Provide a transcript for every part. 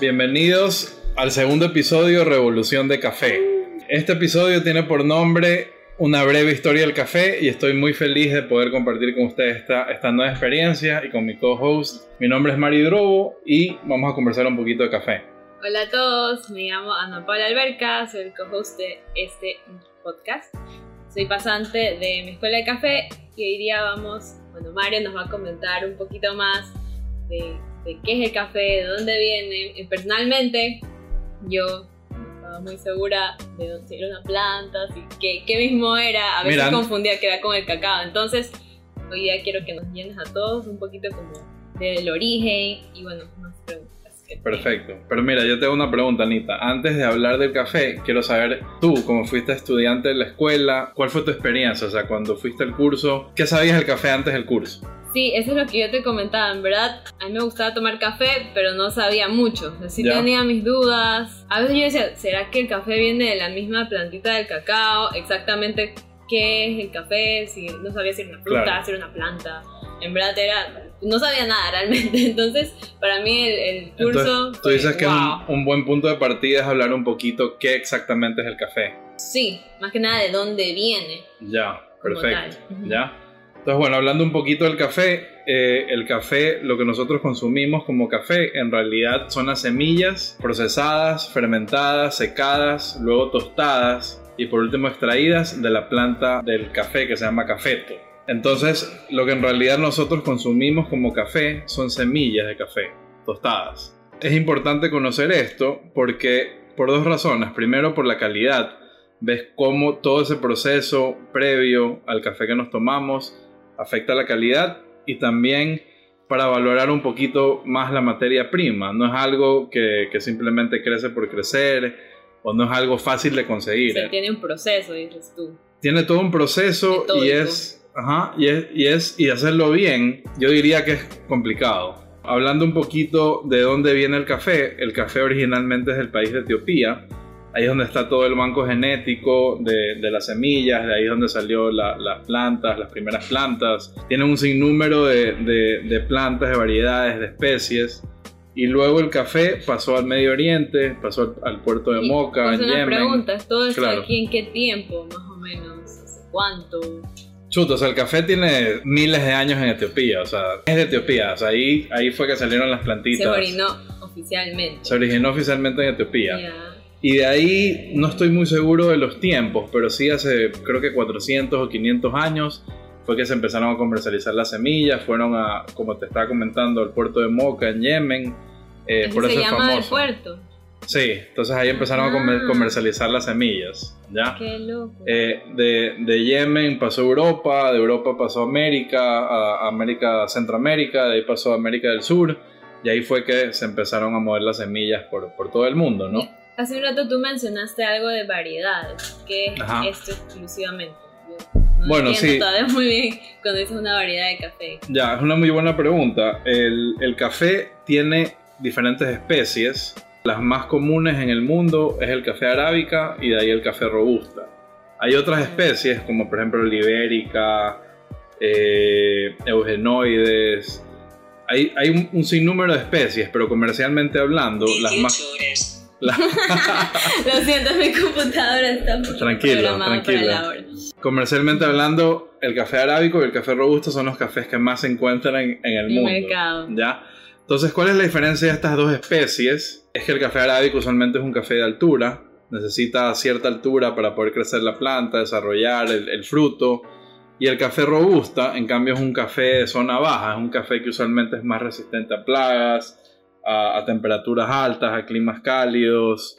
Bienvenidos al segundo episodio Revolución de Café. Este episodio tiene por nombre Una breve historia del café y estoy muy feliz de poder compartir con ustedes esta, esta nueva experiencia y con mi co-host. Mi nombre es Mari Drobo y vamos a conversar un poquito de café. Hola a todos, me llamo Ana Paula Alberca, soy el co-host de este podcast. Soy pasante de mi escuela de café y hoy día vamos, bueno, Mario nos va a comentar un poquito más de, de qué es el café, de dónde viene. Y personalmente, yo no estaba muy segura de dónde si era una planta, si, qué, qué mismo era. A veces Mira. confundía que era con el cacao. Entonces, hoy día quiero que nos llenes a todos un poquito como del origen y bueno, más preguntas. Perfecto. Pero mira, yo te hago una pregunta, Anita. Antes de hablar del café, quiero saber tú, como fuiste estudiante de la escuela, ¿cuál fue tu experiencia? O sea, cuando fuiste al curso, ¿qué sabías del café antes del curso? Sí, eso es lo que yo te comentaba. En verdad, a mí me gustaba tomar café, pero no sabía mucho. O sea, sí Ya. tenía mis dudas. A veces yo decía, ¿será que el café viene de la misma plantita del cacao? Exactamente qué es el café, si no sabía si era una fruta, Claro. si era una planta. En verdad era, no sabía nada realmente. Entonces, para mí el, el curso... Entonces, tú dices que wow. un, un buen punto de partida es hablar un poquito qué exactamente es el café. Sí, más que nada de dónde viene. Ya, perfecto. Ya. Entonces, bueno, hablando un poquito del café, eh, el café, lo que nosotros consumimos como café, en realidad son las semillas procesadas, fermentadas, secadas, luego tostadas y por último extraídas de la planta del café que se llama cafeto. Entonces, lo que en realidad nosotros consumimos como café son semillas de café tostadas. Es importante conocer esto porque por dos razones. Primero, por la calidad. Ves cómo todo ese proceso previo al café que nos tomamos afecta la calidad y también para valorar un poquito más la materia prima. No es algo que, que simplemente crece por crecer o no es algo fácil de conseguir. tiene un proceso, dices tú. Tiene todo un proceso y es, ajá, y es, y es, y hacerlo bien, yo diría que es complicado. Hablando un poquito de dónde viene el café, el café originalmente es del país de Etiopía. Ahí es donde está todo el banco genético de, de las semillas, de ahí es donde salió la- las plantas, las primeras plantas. Tienen un sinnúmero de, de- de plantas, de variedades, de especies. Y luego el café pasó al Medio Oriente, pasó al, al puerto de Moca, pues, en una Yemen. pregunta, ¿todo esto Claro. aquí en qué tiempo, más o menos? ¿Hace cuánto? Chuto, o sea, el café tiene miles de años en Etiopía, o sea, es de Etiopía, o sea, ahí, ahí fue que salieron las plantitas. Se orinó oficialmente. Se originó oficialmente en Etiopía. Ya. Y de ahí no estoy muy seguro de los tiempos, pero sí hace creo que 400 o 500 años fue que se empezaron a comercializar las semillas, fueron a, como te estaba comentando, al puerto de Moca en Yemen. eh, por se eso es llama el famoso. puerto. Sí, entonces ahí empezaron a comer- Ah. comercializar las semillas, ¿ya? Qué loco. Eh, de, de Yemen pasó a Europa, de Europa pasó a América, a América, Centroamérica, de ahí pasó a América del Sur, y ahí fue que se empezaron a mover las semillas por, por todo el mundo, ¿no? Hace un rato tú mencionaste algo de variedades. ¿Qué es Ajá. esto exclusivamente? Yo no Bueno, sí. todavía muy bien cuando dices una variedad de café. Ya, es una muy buena pregunta. El, el café tiene diferentes especies. Las más comunes en el mundo es el café arábica y de ahí el café robusta. Hay otras especies como por ejemplo el ibérica, eh, eugenoides. Hay, hay un, un sinnúmero de especies, pero comercialmente hablando, las más... la- Lo siento, mi computadora está la hora. comercialmente hablando, el café arábico y el café robusto son los cafés que más se encuentran en, en el El mundo. mercado. ¿Ya? Entonces, ¿cuál es la diferencia de estas dos especies? Es que el café arábico usualmente es un café de altura, necesita cierta altura para poder crecer la planta, desarrollar el, el fruto. Y el café robusta, en cambio, es un café de zona baja, es un café que usualmente es más resistente a plagas, a, temperaturas altas, a climas cálidos,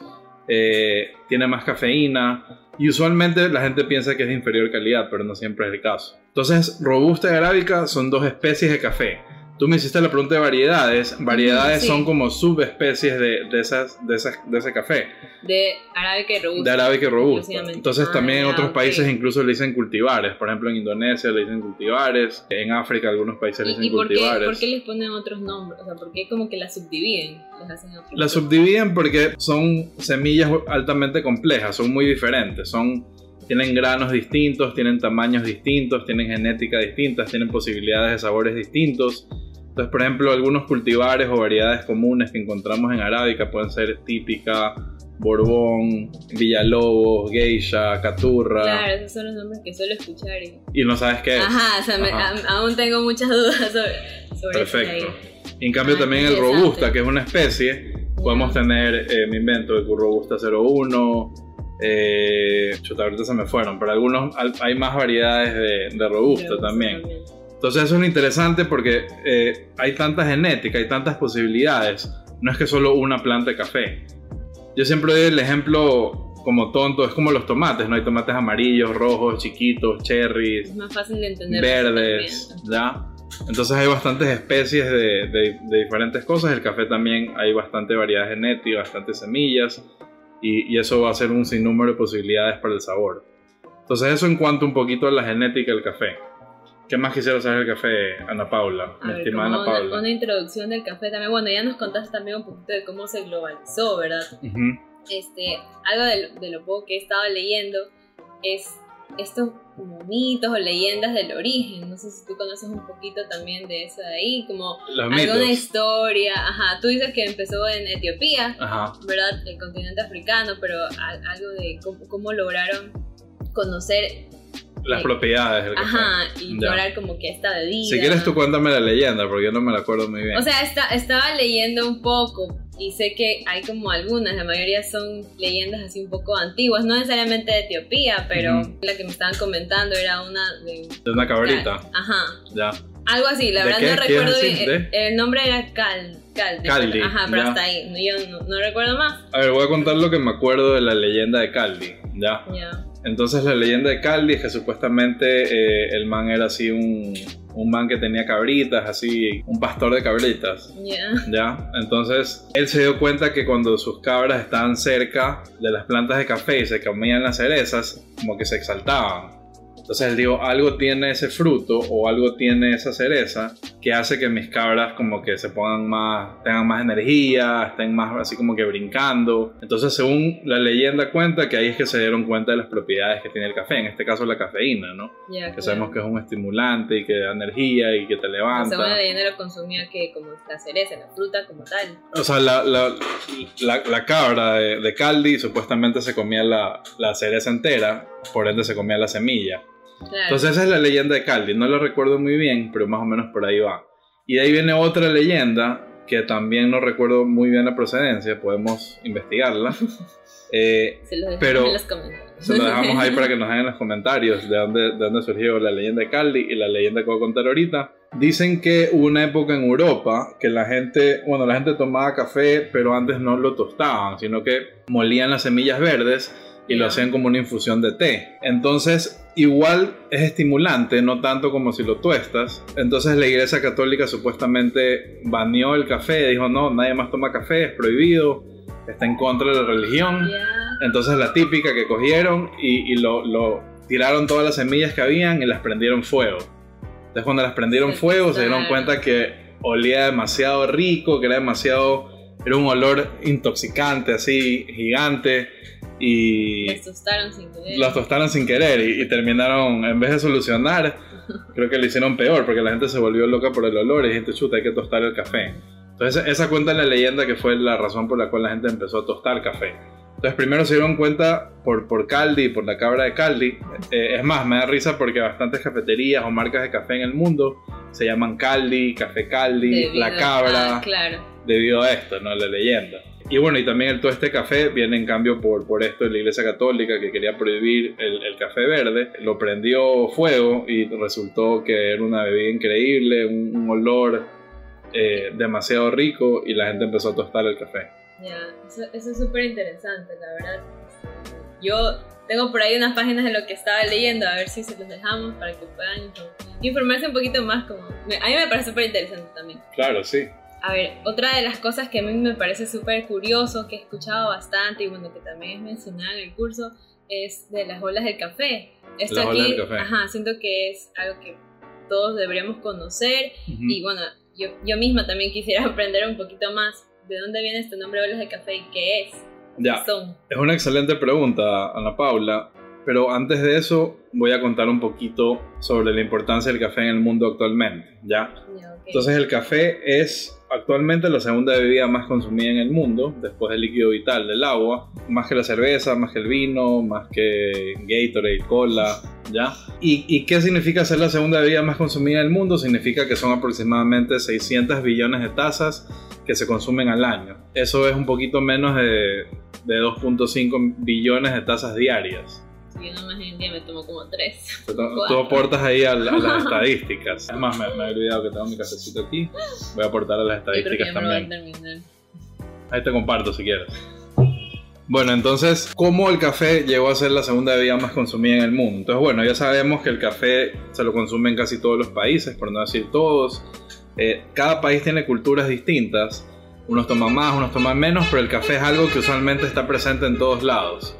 eh, tiene más cafeína. Y usualmente la gente piensa que es de inferior calidad, pero no siempre es el caso. Entonces, robusta y arábica son dos especies de café. Tú me hiciste la pregunta de variedades. Variedades sí. son como subespecies de, de, esas, de, esas, de ese café, De arábica y robusta. de arábica y robusta. Entonces Ah, también en otros ok. países incluso le dicen cultivares. Por ejemplo en Indonesia le dicen cultivares. En África algunos países le ¿Y, dicen y por, qué, cultivares. por qué les ponen otros nombres? O sea, ¿por qué como que las subdividen? Les hacen otros La nombres? subdividen porque son semillas altamente complejas, son muy diferentes, son, tienen granos distintos, tienen tamaños distintos, tienen genética distintas, tienen posibilidades de sabores distintos. Entonces, por ejemplo, algunos cultivares o variedades comunes que encontramos en arábica pueden ser típica, Borbón, Villalobos, Geisha, Caturra. Claro, esos son los nombres que suelo escuchar. Y, y no sabes qué es. Ajá, o sea, me- a- aún tengo muchas dudas sobre, sobre. Perfecto. Y en cambio Ah, también el. Robusta, que es una especie, podemos tener, eh, me invento, el Robusta 01, eh, chuta, ahorita se me fueron, pero algunos al- hay más variedades de, de Robusta Robusta también. Entonces eso es lo interesante porque eh, hay tanta genética, hay tantas posibilidades. No es que solo una planta de café. Yo siempre doy el ejemplo como tonto, es como los tomates, ¿no? Hay tomates amarillos, rojos, chiquitos, cherries, Es más fácil de entender. verdes. ¿ya? Entonces hay bastantes especies de, de- de diferentes cosas. El café también hay bastante variedad genética, bastantes semillas y, y eso va a ser un sinnúmero de posibilidades para el sabor. Entonces eso en cuanto un poquito a la genética del café. ¿Qué más quisiera saber del café, Ana Paula? A Mi ver, estimada como Ana una, Paula. una introducción del café también. Bueno, ya nos contaste también un poquito de cómo se globalizó, ¿verdad? Este, algo de, de lo poco que he estado leyendo es estos mitos o leyendas del origen. No sé si tú conoces un poquito también de eso de ahí, como Los alguna mitos. historia. Ajá, tú dices que empezó en Etiopía, Ajá. ¿verdad? El continente africano, pero algo de cómo, cómo lograron conocer, Las Sí. propiedades del café. ajá, y Ya. lograr como que esta bebida. Si quieres tú cuéntame la leyenda, porque yo no me la acuerdo muy bien. O sea, está, estaba leyendo un poco y sé que hay como algunas, la mayoría son leyendas así un poco antiguas, no necesariamente de Etiopía, pero la que me estaban comentando era una de... de una cabrita. Ajá, Ya. algo así, la ¿De verdad no ¿Quieres recuerdo bien. El, el nombre era Cal, Calde. Caldi, Ajá, pero ya. hasta ahí, yo no, no recuerdo más. A ver, voy a contar lo que me acuerdo de la leyenda de Caldi. Ya. Ya, Entonces la leyenda de Caldi es que supuestamente eh, el man era así un, un man que tenía cabritas, así un pastor de cabritas. ya, ¿Ya? Entonces él se dio cuenta que cuando sus cabras estaban cerca de las plantas de café y se comían las cerezas, como que se exaltaban. Entonces él dijo, algo tiene ese fruto o algo tiene esa cereza que hace que mis cabras como que se pongan más, tengan más energía, estén más así como que brincando. Entonces según la leyenda cuenta que ahí es que se dieron cuenta de las propiedades que tiene el café, en este caso la cafeína, ¿no? ya. Que claro. sabemos que es un estimulante y que da energía y que te levanta. Según la leyenda lo consumía que como la cereza, la fruta como tal. O sea, la, la, la, la cabra de, de Caldi supuestamente se comía la, la cereza entera, por ende se comía la semilla. Claro. Entonces esa es la leyenda de Caldi, no la recuerdo muy bien, pero más o menos por ahí va. Y de ahí viene otra leyenda que también no recuerdo muy bien la procedencia, podemos investigarla. Eh, Se dejamos pero- en los se lo dejamos ahí para que nos hagan los comentarios de dónde, de dónde surgió la leyenda de Caldi y la leyenda que voy a contar ahorita. Dicen que hubo una época en Europa que la gente, bueno, la gente tomaba café, pero antes no lo tostaban, sino que molían las semillas verdes y lo hacían como una infusión de té. Entonces, igual es estimulante, no tanto como si lo tuestas. Entonces la Iglesia Católica supuestamente baneó el café, dijo, no, nadie más toma café, es prohibido, está en contra de la religión. Entonces la típica que cogieron y, y lo, lo tiraron todas las semillas que habían y las prendieron fuego. Entonces cuando las prendieron fuego se dieron cuenta que olía demasiado rico, que era demasiado, era un olor intoxicante así, gigante y Los tostaron sin querer. los tostaron sin querer y, y terminaron, en vez de solucionar, creo que lo hicieron peor porque la gente se volvió loca por el olor y dijiste, chuta, hay que tostar el café. Entonces esa cuenta la leyenda que fue la razón por la cual la gente empezó a tostar café. Entonces primero se dieron cuenta por, por Caldi, por la cabra de Caldi. Eh, es más, me da risa porque bastantes cafeterías o marcas de café en el mundo se llaman Caldi, Café Caldi, Debido- La Cabra Ah, claro. debido a esto, ¿no? La leyenda. Y bueno, y también el todo este café viene en cambio por, por esto de la Iglesia Católica que quería prohibir el, el café verde. Lo prendió fuego y resultó que era una bebida increíble, un, un olor eh, demasiado rico y la gente empezó a tostar el café. Ya, eso, eso es súper interesante, la verdad. Yo tengo por ahí unas páginas de lo que estaba leyendo, a ver si se los dejamos para que puedan inform- informarse un poquito más. Como... A mí me parece súper interesante también. Claro, sí. A ver, otra de las cosas que a mí me parece súper curioso, que he escuchado bastante y bueno, que también es mencionada en el curso, es de las olas del café. Esto Las aquí, olas del café. ajá, siento que es algo que todos deberíamos conocer Ujú. y bueno, yo, yo misma también quisiera aprender un poquito más de dónde viene este nombre olas de café y qué es, Ya. son. Es una excelente pregunta, Ana Paula. pero antes de eso voy a contar un poquito sobre la importancia del café en el mundo actualmente, ¿ya? Ya, ok. Entonces el café es actualmente la segunda bebida más consumida en el mundo, después del líquido vital, del agua, más que la cerveza, más que el vino, más que Gatorade, cola, ¿ya? ¿Y, qué significa ser la segunda bebida más consumida en el mundo? Significa que son aproximadamente 600 billones de tazas que se consumen al año. Eso es un poquito menos de, de 2.5 billones de tazas diarias. Si yo nomás en día me tomo como tres. Tú, tú aportas ahí a, la- a las estadísticas. Es más, me, me he olvidado que tengo mi cafecito aquí. Voy a aportar a las Yo creo que estadísticas me voy a también. terminar. Ahí te comparto si quieres. Bueno, entonces, ¿cómo el café llegó a ser la segunda bebida más consumida en el mundo? Entonces, bueno, ya sabemos que el café se lo consume en casi todos los países, por no decir todos. Eh, cada país tiene culturas distintas. Unos toman más, unos toman menos, pero el café es algo que usualmente está presente en todos lados.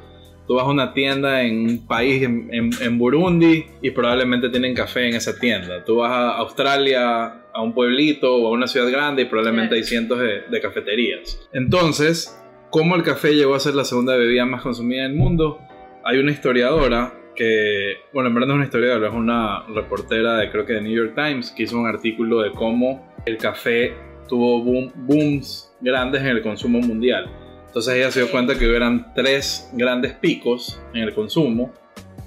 Tú vas a una tienda en un país, en, en- en Burundi, y probablemente tienen café en esa tienda. Tú vas a Australia, a un pueblito o a una ciudad grande y probablemente hay cientos de, de cafeterías. Entonces, ¿cómo el café llegó a ser la segunda bebida más consumida del mundo? Hay una historiadora que, bueno, en verdad no es una historiadora, es una reportera de creo que de New York Times que hizo un artículo de cómo el café tuvo boom- booms grandes en el consumo mundial. Entonces ella se dio cuenta que hubieran tres grandes picos en el consumo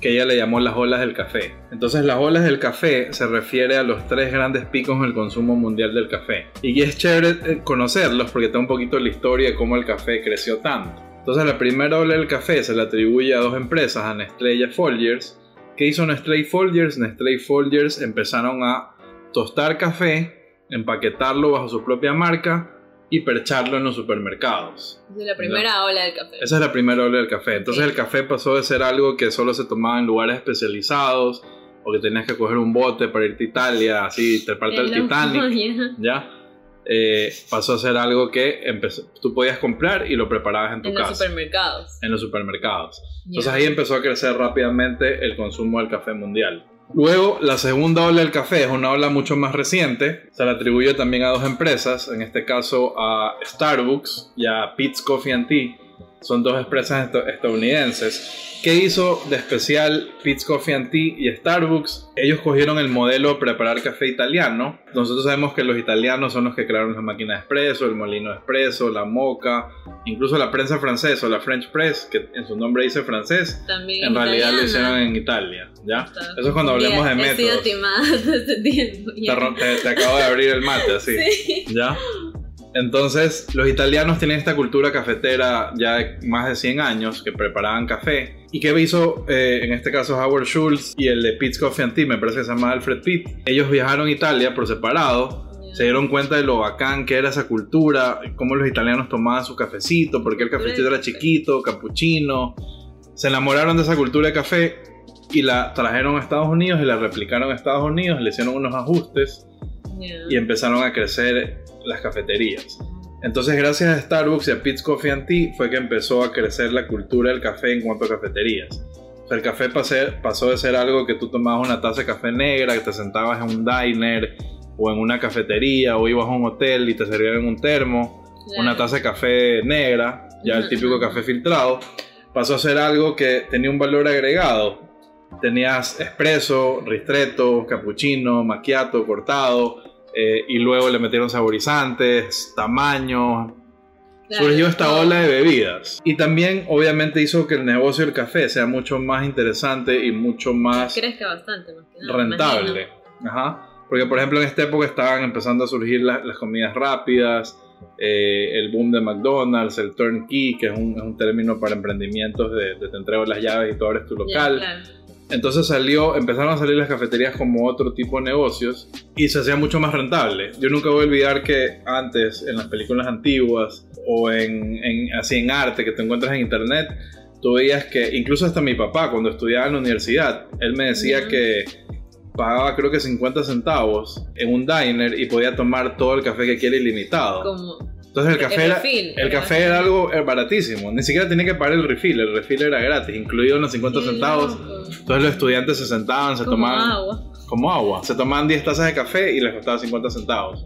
que ella le llamó las olas del café. Entonces las olas del café se refiere a los tres grandes picos en el consumo mundial del café. Y es chévere eh, conocerlos porque está un poquito la historia de cómo el café creció tanto. Entonces la primera ola del café se le atribuye a dos empresas, a Nestlé y a Folgers. ¿Qué hizo Nestlé y Folgers? Nestlé y Folgers empezaron a tostar café, empaquetarlo bajo su propia marca y percharlo en los supermercados. Esa es la primera ola del café. Esa es la primera ola del café. Entonces Ok. el café pasó de ser algo que solo se tomaba en lugares especializados o que tenías que coger un bote para irte a Italia, así, al Qué loco, Titanic, ya. ¿ya? Eh, pasó a ser algo que empezó, tú podías comprar y lo preparabas en tu En los casa, supermercados. en los supermercados. Ya. Entonces ahí empezó a crecer rápidamente el consumo del café mundial. Luego, la segunda ola del café es una ola mucho más reciente. Se le atribuye también a dos empresas, en este caso a Starbucks y a Peet's Coffee and Tea. Son dos empresas esta- estadounidenses. ¿Qué hizo de especial Peet's Coffee and Tea y Starbucks? Ellos cogieron el modelo de preparar café italiano. Nosotros sabemos que los italianos son los que crearon la máquina de espresso, el molino de espresso, la moca, incluso la prensa francesa o la French Press, que en su nombre dice francés, También en realidad lo italiana. hicieron en Italia, ¿ya? Está Eso es cuando hablemos de confundida. He sido métodos. timada este tiempo. Te- te acabo de abrir el mate, así, Sí. ¿ya? Entonces, los italianos tienen esta cultura cafetera ya de más de 100 años, que preparaban café. ¿Y qué hizo, eh, en este caso, Howard Schultz y el de Peet's Coffee and Tea, me parece que se llama Alfred Pitt? Ellos viajaron a Italia por separado, se dieron cuenta de lo bacán que era esa cultura, cómo los italianos tomaban su cafecito, porque el cafecito era chiquito, capuchino. Se enamoraron de esa cultura de café y la trajeron a Estados Unidos y la replicaron a Estados Unidos, le hicieron unos ajustes y empezaron a crecer las cafeterías. Entonces, gracias a Starbucks y a Peet's Coffee and Tea fue que empezó a crecer la cultura del café en cuanto a cafeterías. O sea, el café pasó de ser algo que tú tomabas una taza de café negra, que te sentabas en un diner o en una cafetería o ibas a un hotel y te servían en un termo, Claro. una taza de café negra, ya el típico café filtrado, pasó a ser algo que tenía un valor agregado. Tenías espresso, ristretto, cappuccino, macchiato, cortado, eh, y luego le metieron saborizantes, tamaño. Claro, Surgió esta ola de bebidas. Y también, obviamente, hizo que el negocio del café sea mucho más interesante y mucho más Crezca bastante más que nada. rentable. Ajá. Porque, por ejemplo, en esta época estaban empezando a surgir la- las comidas rápidas, eh, el boom de McDonald's, el turnkey, que es un, es un término para emprendimientos de, de te entrego las llaves y tú abres tu local. claro. Entonces salió, empezaron a salir las cafeterías como otro tipo de negocios y se hacía mucho más rentable. Yo nunca voy a olvidar que antes, en las películas antiguas o en, en- así en arte que te encuentras en internet, tú veías que incluso hasta mi papá cuando estudiaba en la universidad, él me decía que pagaba creo que 50 centavos en un diner y podía tomar todo el café que quiere ilimitado. Como Entonces el café, era, refill, el café era algo eh, baratísimo, ni siquiera tenía que pagar el refill, el refill era gratis, incluido en los 50 Qué centavos. loco. Entonces los estudiantes se sentaban, se Como tomaban agua. como agua. Se tomaban 10 tazas de café y les costaba 50 centavos.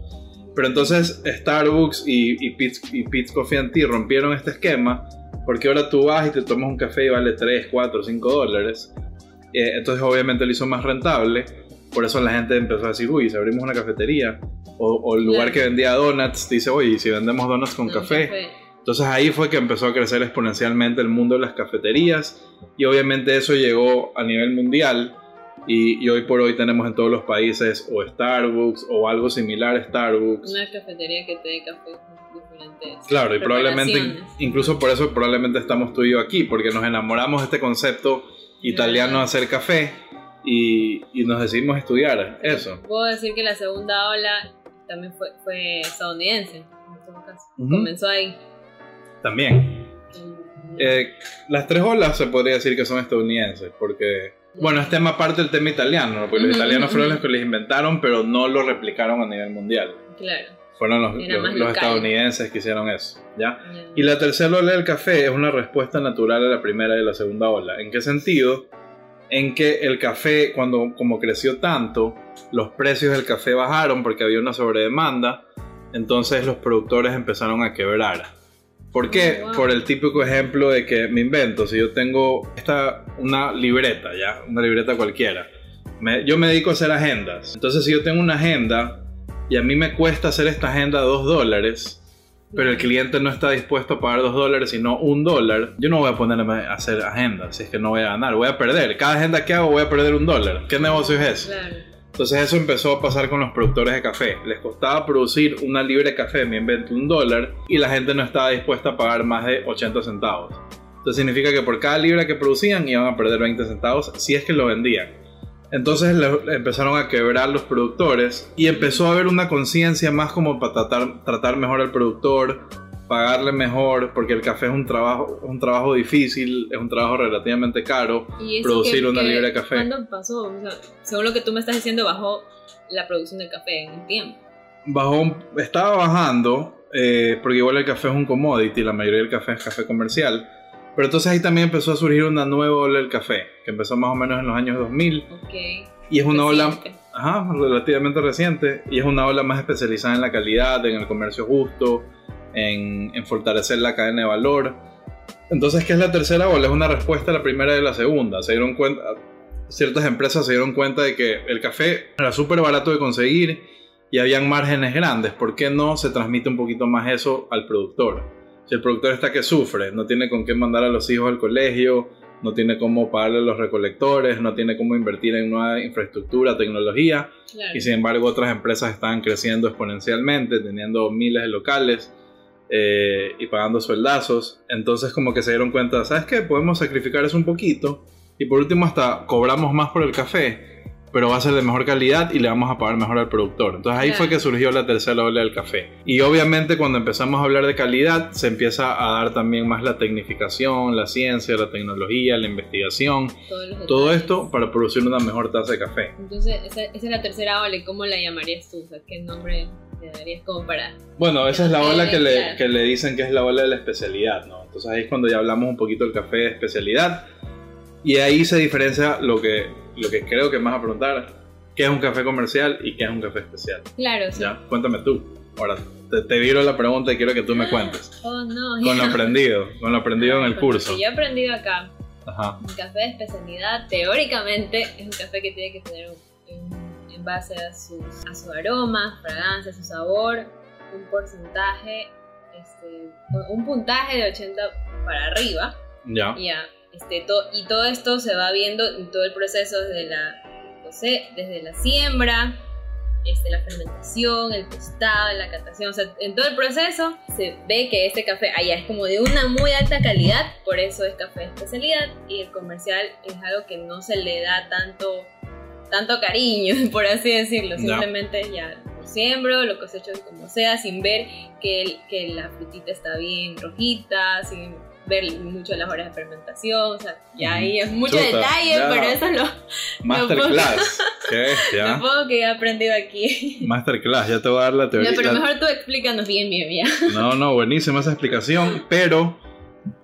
Pero entonces Starbucks y, y, Peet's, y Peet's Coffee and Tea rompieron este esquema Porque ahora tú vas y te tomas un café y vale 3, 4, 5 dólares. Eh, entonces obviamente lo hizo más rentable. Por eso la gente empezó a decir, uy, si abrimos una cafetería, o, o el lugar Claro. que vendía donuts, dice, oye, ¿y si vendemos donuts con café. Entonces ahí fue que empezó a crecer exponencialmente el mundo de las cafeterías y obviamente eso llegó a nivel mundial y, y hoy por hoy tenemos en todos los países o Starbucks o algo similar a Starbucks. Una cafetería que te dé café diferentes. Claro, y probablemente, incluso por eso probablemente estamos tú y yo aquí, porque nos enamoramos de este concepto italiano de hacer café y, y nos decidimos estudiar eso. Puedo decir que la segunda ola también fue, fue estadounidense, en todo caso. Ujú. Comenzó ahí. También. Eh, las tres olas se podría decir que son estadounidenses, porque, bueno, es tema aparte del tema italiano, ¿no? porque los italianos fueron los que les inventaron, pero no lo replicaron a nivel mundial. claro. Fueron los, los- los estadounidenses que hicieron eso, ¿ya? ya. Y la tercera ola del café es una respuesta natural a la primera y la segunda ola. ¿En qué sentido? En que el café, cuando como creció tanto, los precios del café bajaron porque había una sobredemanda, entonces los productores empezaron a quebrar. ¿Por qué? Oh, wow. Por el típico ejemplo de que me invento, si yo tengo esta, una libreta, ¿ya? Una libreta cualquiera. Me- yo me dedico a hacer agendas. Entonces si yo tengo una agenda y a mí me cuesta hacer esta agenda 2 dólares, pero el cliente no está dispuesto a pagar 2 dólares, sino un dólar, yo no voy a ponerme a hacer agendas, si es que no voy a ganar, voy a perder. Cada agenda que hago voy a perder un dólar. ¿Qué negocio es ese? Claro. Entonces eso empezó a pasar con los productores de café. Les costaba producir una libre de café, me invento un dólar, y la gente no estaba dispuesta a pagar más de 80 centavos. Entonces significa que por cada libra que producían iban a perder 20 centavos si es que lo vendían. Entonces le- empezaron a quebrar los productores y empezó a haber una conciencia más como para tratar, tratar mejor al productor, pagarle mejor, porque el café es un trabajo, un trabajo difícil, es un trabajo relativamente caro. Y Producir que- una que- libra de café. ¿Cuándo pasó? O sea, según lo que tú me estás diciendo, bajó la producción de café en un tiempo. bajó, estaba bajando, eh, porque igual el café es un commodity, la mayoría del café es café comercial. Pero entonces ahí también empezó a surgir una nueva ola del café, que empezó más o menos en los años 2000. Ok. Y es una ola ajá, relativamente reciente, y es una ola más especializada en la calidad, en el comercio justo, en, en fortalecer la cadena de valor. Entonces, ¿qué es la tercera ola? Es una respuesta a la primera y la segunda. Se dieron cuenta, ciertas empresas se dieron cuenta de que el café era súper barato de conseguir y habían márgenes grandes. ¿Por qué no se transmite un poquito más eso al productor? Si el productor está que sufre, no tiene con qué mandar a los hijos al colegio, no tiene cómo pagarle a los recolectores, no tiene cómo invertir en nueva infraestructura, tecnología, Claro. y sin embargo otras empresas estaban creciendo exponencialmente, teniendo miles de locales eh, y pagando sueldazos. Entonces como que se dieron cuenta, ¿sabes qué? Podemos sacrificar eso un poquito y por último hasta cobramos más por el café, pero va a ser de mejor calidad y le vamos a pagar mejor al productor. Entonces ahí fue que surgió la tercera ola del café. Y obviamente cuando empezamos a hablar de calidad se empieza a dar también más la tecnificación, la ciencia, la tecnología, la investigación, todo esto para producir una mejor taza de café. Entonces, esa, esa es la tercera ola. ¿y ¿Cómo la llamarías tú? O sea, ¿qué nombre le darías como para...? Bueno, esa es la ola que le, que le dicen que es la ola de la especialidad, ¿no? Entonces ahí es cuando ya hablamos un poquito del café de especialidad. Y ahí se diferencia lo que, lo que creo que más a preguntar, qué es un café comercial y qué es un café especial. Claro, sí. ¿Ya? Cuéntame tú. Ahora, te, te viro la pregunta y quiero que tú me cuentes. Oh, no. Con lo aprendido, con lo aprendido en el curso. Yo he aprendido acá. Ajá. Un café de especialidad, teóricamente, es un café que tiene que tener un, un- en base a sus, a su aroma, fragancia, su sabor, un porcentaje, este, un puntaje de 80 para arriba. Ya. Ya, este, to- y todo esto se va viendo en todo el proceso desde la, desde la siembra, este, la fermentación, el tostado, la catación, o sea, en todo el proceso se ve que este café allá es como de una muy alta calidad, por eso es café de especialidad y el comercial es algo que no se le da tanto, tanto cariño, por así decirlo, simplemente ya lo siembro, lo cosecho como sea, sin ver que, el- que la frutita está bien rojita, sin ver mucho las horas de fermentación, o sea, ya ahí es mucho Chuta, detalle, ya. pero eso es lo, Masterclass. Lo poco que he aprendido aquí. Masterclass, ya te voy a dar la teoría. pero mejor tú explícanos bien, bien, bien. No, no, buenísima esa explicación, pero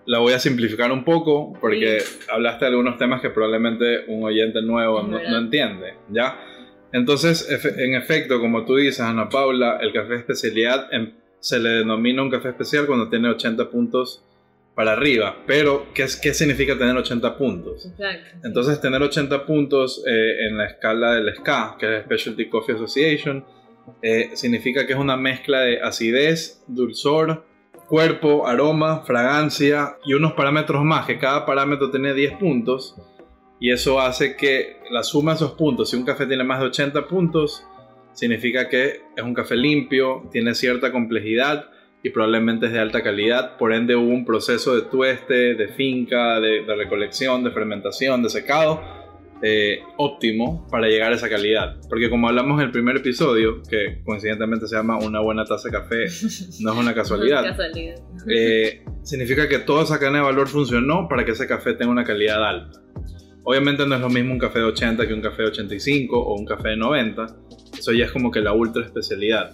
la voy a simplificar un poco porque hablaste de algunos temas que probablemente un oyente nuevo no, no entiende, ¿ya? Entonces, en efecto, como tú dices, Ana Paula, el café especialidad se le denomina un café especial cuando tiene 80 puntos para arriba. Pero, ¿qué, qué significa tener 80 puntos? Exacto. Entonces, tener 80 puntos eh, en la escala del SCA, que es Specialty Coffee Association, eh, significa que es una mezcla de acidez, dulzor, cuerpo, aroma, fragancia y unos parámetros más, que cada parámetro tiene 10 puntos. Y eso hace que la suma de esos puntos, si un café tiene más de 80 puntos, significa que es un café limpio, tiene cierta complejidad y probablemente es de alta calidad. Por ende hubo un proceso de tueste, de finca, de, recolección, de fermentación, de secado eh, óptimo para llegar a esa calidad. Porque como hablamos en el primer episodio, que coincidentemente se llama Una buena taza de café, no es una casualidad. Eh, significa que toda esa cadena de valor funcionó para que ese café tenga una calidad alta. Obviamente no es lo mismo un café de 80 que un café de 85 o un café de 90. Eso ya es como que la ultra especialidad.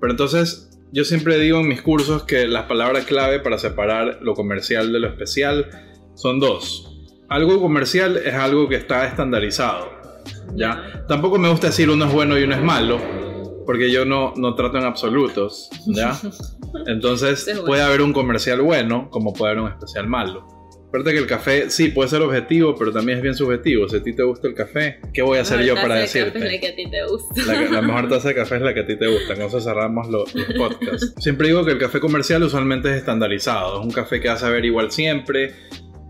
Pero entonces yo siempre digo en mis cursos que las palabras clave para separar lo comercial de lo especial son dos. Algo comercial es algo que está estandarizado. ¿ya? Tampoco me gusta decir uno es bueno y uno es malo, porque yo no, no trato en absolutos. ¿ya? Entonces puede haber un comercial bueno como puede haber un especial malo. Aparte que el café sí puede ser objetivo, pero también es bien subjetivo. Si a ti te gusta el café, ¿qué voy a hacer yo para decirte? la que a ti te gusta. La, mejor taza de café es la que a ti te gusta. Con eso cerramos los, podcasts. Siempre digo que el café comercial usualmente es estandarizado. Es un café que vas a ver igual siempre.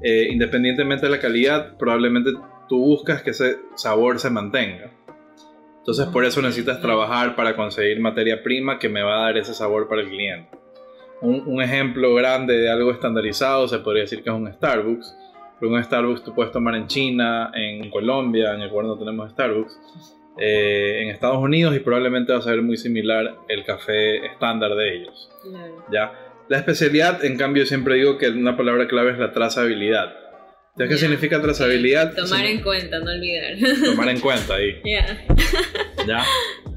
Eh, independientemente de la calidad, probablemente tú buscas que ese sabor se mantenga. Entonces por eso necesitas trabajar para conseguir materia prima que me va a dar ese sabor para el cliente. Un, ejemplo grande de algo estandarizado se podría decir que es un Starbucks. Pero un Starbucks tú puedes tomar en China, en Colombia, en Ecuador no tenemos Starbucks, eh, en Estados Unidos y probablemente va a ser muy similar el café estándar de ellos. ¿ya? La especialidad, en cambio, siempre digo que una palabra clave es la trazabilidad. ¿Ya qué significa trazabilidad? Tomar en cuenta, no olvidar. Tomar en cuenta ahí. ¿Ya?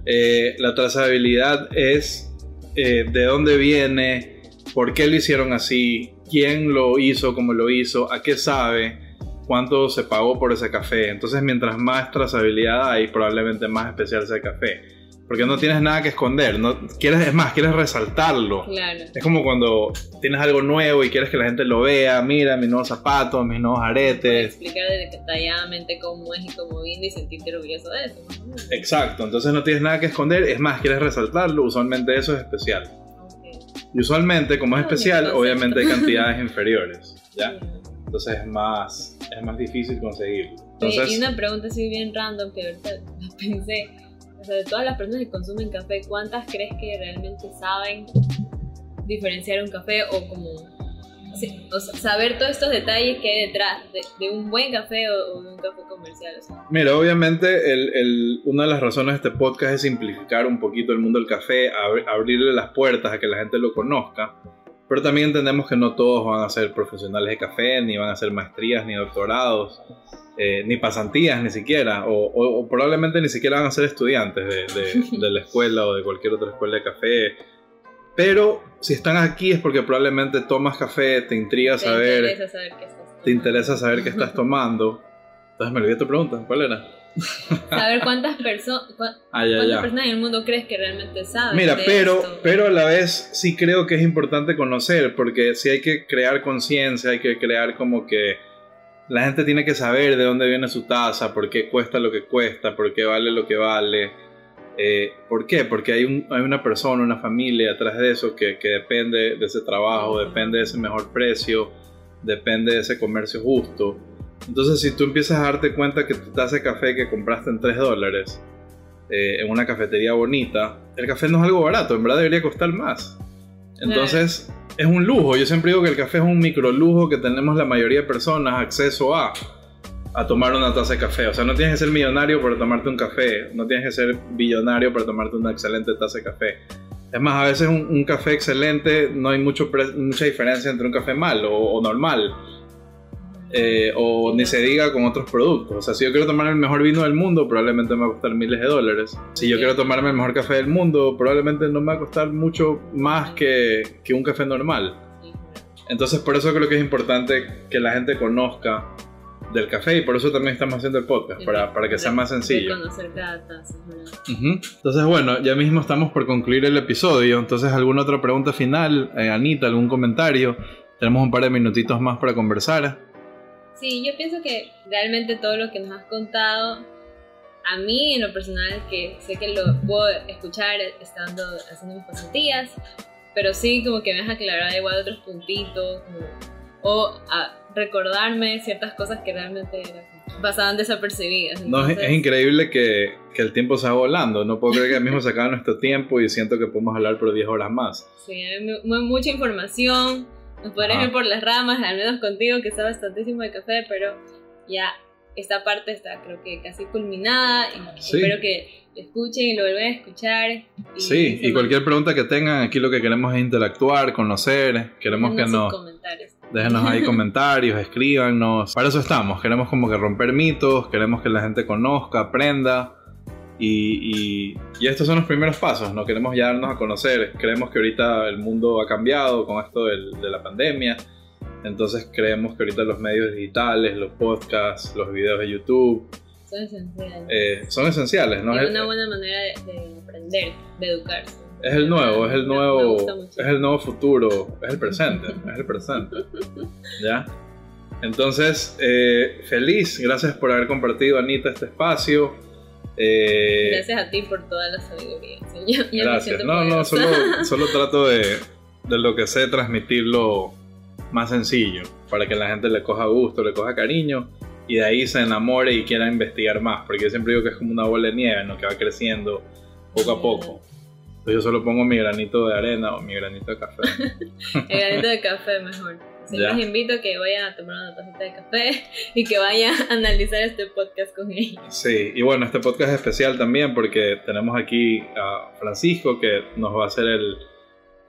Eh, la trazabilidad es eh, de dónde viene, por qué lo hicieron así, quién lo hizo, cómo lo hizo, a qué sabe, cuánto se pagó por ese café. Entonces, mientras más trazabilidad hay, probablemente más especial sea el café. Porque no tienes nada que esconder, no, quieres, es más, quieres resaltarlo. Es como cuando tienes algo nuevo y quieres que la gente lo vea, mira mis nuevos zapatos, mis nuevos aretes. Explicar detalladamente cómo es y cómo viene y sentirte orgulloso de eso. Exacto, entonces no tienes nada que esconder, es más, quieres resaltarlo, usualmente eso es especial. Y usualmente, como es especial, obviamente hay cantidades inferiores, ¿ya? Entonces es más, es más difícil conseguirlo. y una pregunta así bien random que ahorita pensé o sea, de todas las personas que consumen café, ¿cuántas crees que realmente saben diferenciar un café o como o saber todos estos detalles que hay detrás de, un buen café o, de un café comercial? Mira, obviamente el, el, una de las razones de este podcast es simplificar un poquito el mundo del café, abrirle las puertas a que la gente lo conozca. Pero también entendemos que no todos van a ser profesionales de café, ni van a hacer maestrías, ni doctorados. Eh, ni pasantías ni siquiera, o, probablemente ni siquiera van a ser estudiantes de, la escuela o de cualquier otra escuela de café. Pero si están aquí es porque probablemente tomas café, te intriga saber, interesa saber qué estás te interesa saber qué estás tomando. Entonces me olvidé tu pregunta, ¿cuál era? Saber cuántas, perso ah, cuántas personas en el mundo crees que realmente saben. Mira, pero, pero a la vez sí creo que es importante conocer, porque si hay que crear conciencia, hay que crear como que la gente tiene que saber de dónde viene su taza, por qué cuesta lo que cuesta, por qué vale lo que vale. Eh, ¿Por qué? Porque hay, un, hay, una persona, una familia atrás de eso que, que, depende de ese trabajo, depende de ese mejor precio, depende de ese comercio justo. Entonces, si tú empiezas a darte cuenta que tu taza de café que compraste en 3 dólares eh, en una cafetería bonita, el café no es algo barato, en verdad debería costar más. Entonces, es un lujo. Yo siempre digo que el café es un micro lujo que tenemos la mayoría de personas acceso a a tomar una taza de café. O sea, no tienes que ser millonario para tomarte un café. No tienes que ser billonario para tomarte una excelente taza de café. Es más, a veces un, café excelente no hay mucho mucha diferencia entre un café malo o normal. Eh, o ni se diga con otros productos. O sea, si yo quiero tomar el mejor vino del mundo, probablemente me va a costar miles de dólares. Si yo quiero tomarme el mejor café del mundo, probablemente no me va a costar mucho más que, que un café normal. Entonces, por eso creo que es importante que la gente conozca del café y por eso también estamos haciendo el podcast, para, para que sea más sencillo. Conocer cada taza. Entonces, bueno, ya mismo estamos por concluir el episodio. Entonces, ¿alguna otra pregunta final? Eh, Anita, ¿algún comentario? tenemos un par de minutitos más para conversar. Sí, yo pienso que realmente todo lo que nos has contado, a mí en lo personal, que sé que lo puedo escuchar estando haciendo mis pasantías, pero sí como que me has aclarado igual otros puntitos, o a recordarme ciertas cosas que realmente pasaban desapercibidas. No, es, increíble que, que, el tiempo se va volando. No puedo creer que mismo se acaba nuestro tiempo y siento que podemos hablar por 10 horas más. Sí, hay mucha información. Nos podremos ir por las ramas, al menos contigo que sabes tantísimo de café, pero ya esta parte está creo que casi culminada y espero que lo escuchen y lo vuelvan a escuchar. Y sí, y cualquier pregunta que tengan, aquí lo que queremos es interactuar, conocer, queremos que nos... Déjenos ahí comentarios, escríbanos. Para eso estamos. Queremos como que romper mitos, queremos que la gente conozca, aprenda. Y, y, estos son los primeros pasos, no queremos ya darnos a conocer. Creemos que ahorita el mundo ha cambiado con esto de la pandemia. Entonces creemos que ahorita los medios digitales, los podcasts, los videos de YouTube... Son esenciales. Eh, son esenciales, ¿no? Es una buena manera de aprender, de educarse. Es el nuevo, es el nuevo, es el nuevo futuro, es el presente, es el presente. ¿Ya? Entonces, eh, feliz, gracias por haber compartido, Anita, este espacio. Eh, gracias a ti por toda la sabiduría. gracias. no, no, solo, solo trato de, de lo que sé transmitirlo más sencillo, para que la gente le coja gusto, le coja cariño y de ahí se enamore y quiera investigar más, porque yo siempre digo que es como una bola de nieve, ¿no? que va creciendo poco a poco yo solo pongo mi granito de arena o mi granito de café. El granito de café mejor. Así les invito a que vayan a tomar una tacita de café y que vayan a analizar este podcast con ellos. Sí, y bueno, este podcast es especial también porque tenemos aquí a Francisco que nos va a hacer el,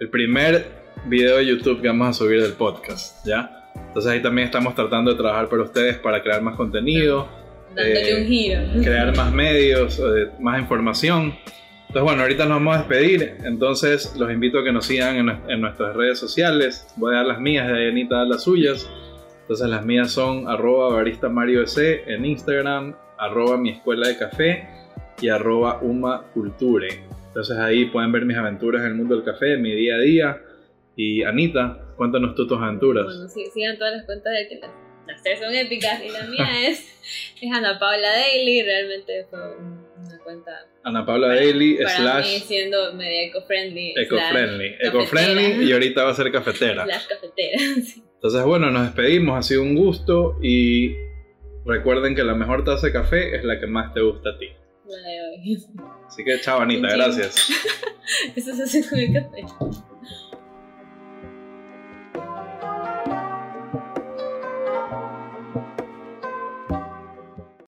el primer video de YouTube que vamos a subir del podcast, ¿ya? Entonces ahí también estamos tratando de trabajar para ustedes para crear más contenido. Dándole un giro. Crear más medios, eh, más información. Entonces, bueno, ahorita nos vamos a despedir. Entonces, los invito a que nos sigan en, nuestras redes sociales. Voy a dar las mías, de Anita dar las suyas. Entonces, las mías son arroba barista Mario en Instagram, arroba mi escuela de café y arroba uma culture. Entonces, ahí pueden ver mis aventuras en el mundo del café, mi día a día. Y Anita, cuéntanos tú tus aventuras. Bueno, sí, sigan todas las cuentas de que las, tres son épicas y la mía es, es Ana Paula Daily. Realmente fue una cuenta Ana Paula Daily para slash. Mí siendo media eco-friendly. Eco-friendly. Eco-friendly y ahorita va a ser cafetera. Slash cafetera, sí. Entonces, bueno, nos despedimos. Ha sido un gusto y recuerden que la mejor taza de café es la que más te gusta a ti. Vale, Así que chao, Anita. Gracias. Eso se hace con el café.